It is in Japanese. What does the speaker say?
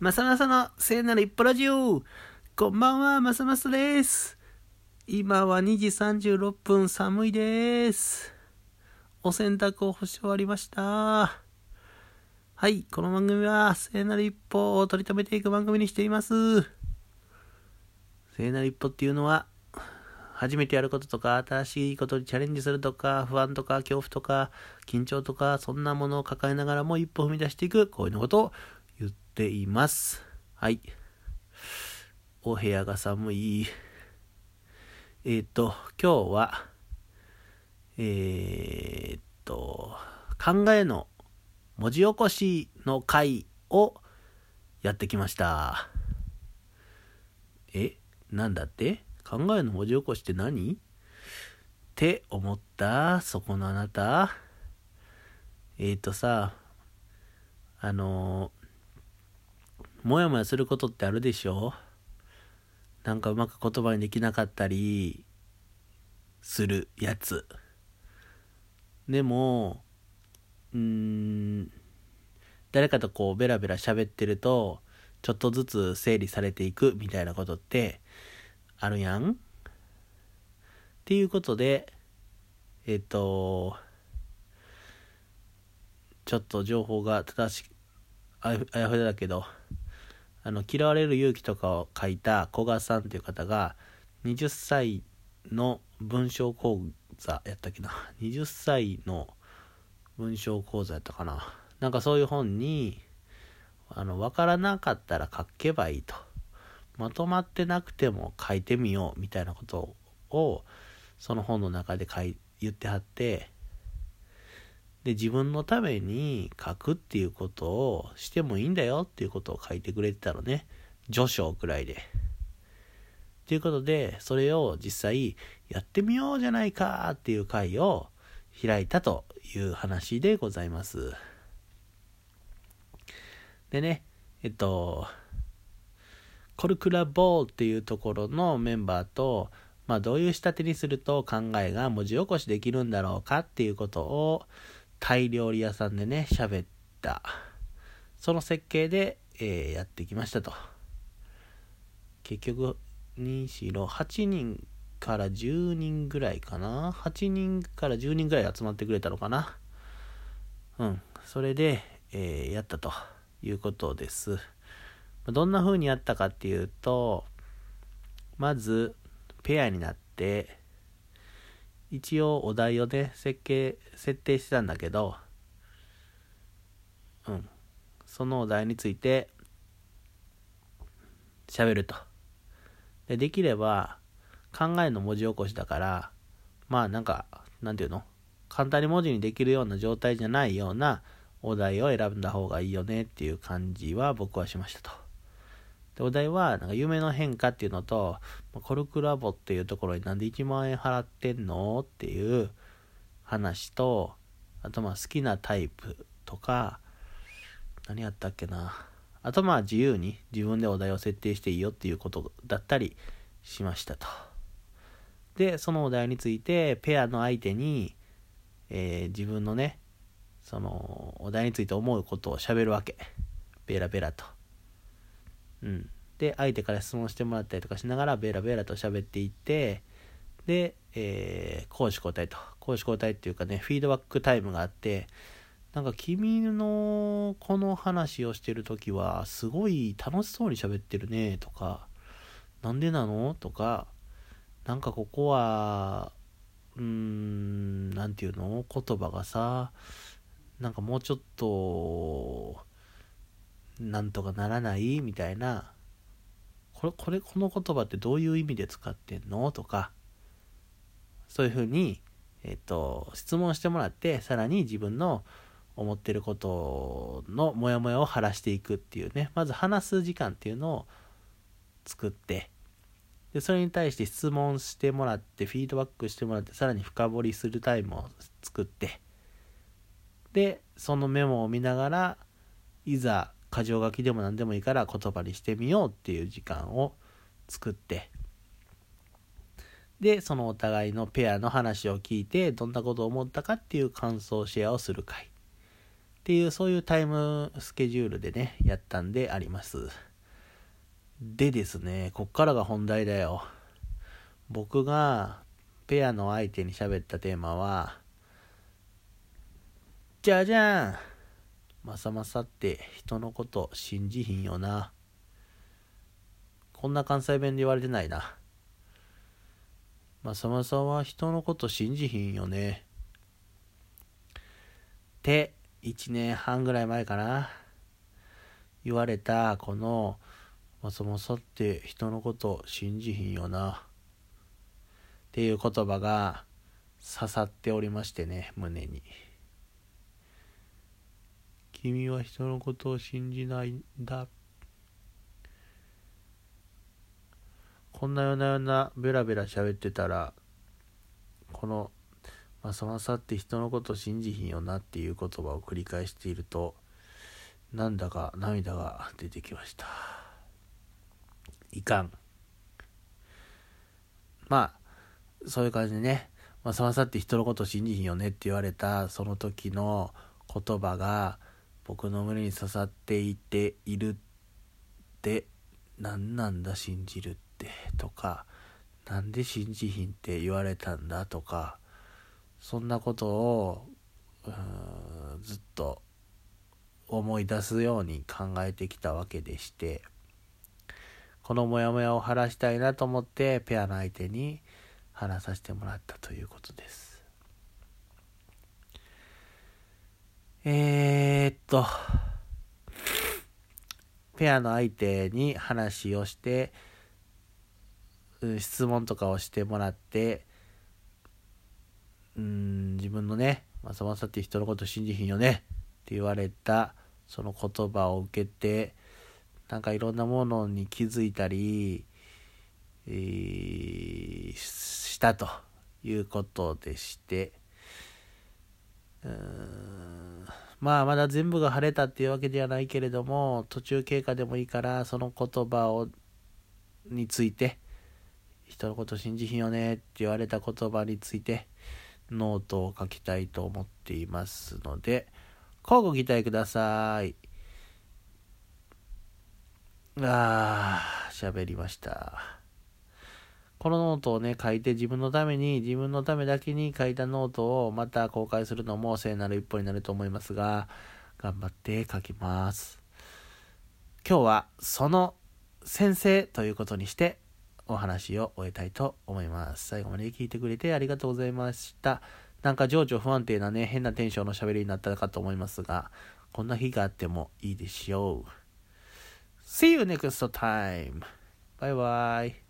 まさまさの聖なる一歩ラジオこんばんは、まさまさです。今は2時36分、寒いです。お洗濯を干し終わりました。はい、この番組は聖なる一歩を取り留めていく番組にしています。聖なる一歩っていうのは、初めてやることとか、新しいことにチャレンジするとか、不安とか、恐怖とか、緊張とか、そんなものを抱えながらも一歩踏み出していく、こういうのことをています。はい。お部屋が寒い。えっ、ー、と、今日は、えっ、と、考えの文字起こしの回をやってきました。えなんだって？考えの文字起こしって何？って思ったそこのあなた。えっ、ー、とさ、あのもやもやすることってあるでしょ？なんかうまく言葉にできなかったりするやつ。でも、うーん、誰かとこうベラベラ喋ってると、ちょっとずつ整理されていくみたいなことってあるやん？っていうことで、えっ、と、ちょっと情報が正しくあやふやだけど、あの嫌われる勇気とかを書いた古賀さんという方が20歳の文章講座やったっけな？20歳の文章講座やったかな？なんかそういう本にあの分からなかったら書けばいいと。まとまってなくても書いてみようみたいなことをその本の中で書い言ってはってで、自分のために書くっていうことをしてもいいんだよっていうことを書いてくれてたのね。序章くらいで。ということで、それを実際やってみようじゃないかっていう会を開いたという話でございます。でね、えっと、コルクラボーっていうところのメンバーと、まあどういう仕立てにすると考えが文字起こしできるんだろうかっていうことをタイ料理屋さんでね、喋った。その設計で、えー、やってきましたと。結局、2、4、8人から10人ぐらいかな。8人から10人ぐらい集まってくれたのかな。うん。それで、えー、やったということです。どんな風にやったかっていうと、まず、ペアになって、一応お題をね、設計、設定してたんだけど、うん。そのお題について、喋ると。で、できれば、考えの文字起こしだから、まあなんか、なんていうの？簡単に文字にできるような状態じゃないようなお題を選んだ方がいいよねっていう感じは僕はしましたと。でお題はなんか夢の変化っていうのとコルクラボっていうところになんで1万円払ってんのっていう話とあとまあ好きなタイプとか何やったっけな。あとまあ自由に自分でお題を設定していいよっていうことだったりしましたと。でそのお題についてペアの相手に、えー、自分のねそのお題について思うことをしゃべるわけ。ベラベラと。うん。で、相手から質問してもらったりとかしながら、ベラベラと喋っていって、で、えー、講師交代と。講師交代っていうかね、フィードバックタイムがあって、なんか君のこの話をしてる時は、すごい楽しそうに喋ってるね、とか、なんでなのとか、なんかここは、うーん、なんていうの？言葉がさ、なんかもうちょっと、なんとかならない？みたいな、これ、これ、この言葉ってどういう意味で使ってんの？とか、そういうふうに、えっと、質問してもらって、さらに自分の思ってることのモヤモヤを晴らしていくっていうね、まず話す時間っていうのを作って、で、それに対して質問してもらって、フィードバックしてもらって、さらに深掘りするタイムを作って、で、そのメモを見ながら、いざ箇条書きでも何でもいいから言葉にしてみようっていう時間を作ってでそのお互いのペアの話を聞いてどんなことを思ったかっていう感想シェアをする回っていう、そういうタイムスケジュールでね、やったんであります。でですね、こっからが本題だよ。僕がペアの相手に喋ったテーマは、じゃじゃんまさまさって人のこと信じひんよな。こんな関西弁で言われてないな。まさまさは人のこと信じひんよね。って1年半ぐらい前かな言われたこの「まさまさって人のこと信じひんよな」っていう言葉が刺さっておりましてね胸に。君は人のことを信じないんだ。こんなようなよなベラベラ喋ってたら、このまあ、そのさって人のこと信じひんよなっていう言葉を繰り返しているとなんだか涙が出てきましたいかんまあそういう感じでね、まあ、そのさって人のこと信じひんよねって言われたその時の言葉が僕の胸に刺さっていているって何なんだ信じるってとかなんで信じひんって言われたんだとかそんなことをずっと思い出すように考えてきたわけでしてこのモヤモヤを晴らしたいなと思ってペアの相手に話させてもらったということです。えー、っとペアの相手に話をして質問とかをしてもらってうん自分のね、まさまさって人のこと信じひんよねって言われたその言葉を受けてなんかいろんなものに気づいたり、えー、したということでしてうんまあまだ全部が晴れたっていうわけではないけれども途中経過でもいいからその言葉をについて人のこと信じひんよねって言われた言葉についてノートを書きたいと思っていますので、乞うご期待ください。あー、喋りました。このノートをね、書いて自分のために、自分のためだけに書いたノートをまた公開するのも聖なる一歩になると思いますが、頑張って書きます。今日はその先生ということにしてお話を終えたいと思います。最後まで聞いてくれてありがとうございました。なんか情緒不安定なね、変なテンションの喋りになったかと思いますが、こんな日があってもいいでしょう。See you next time! バイバイ。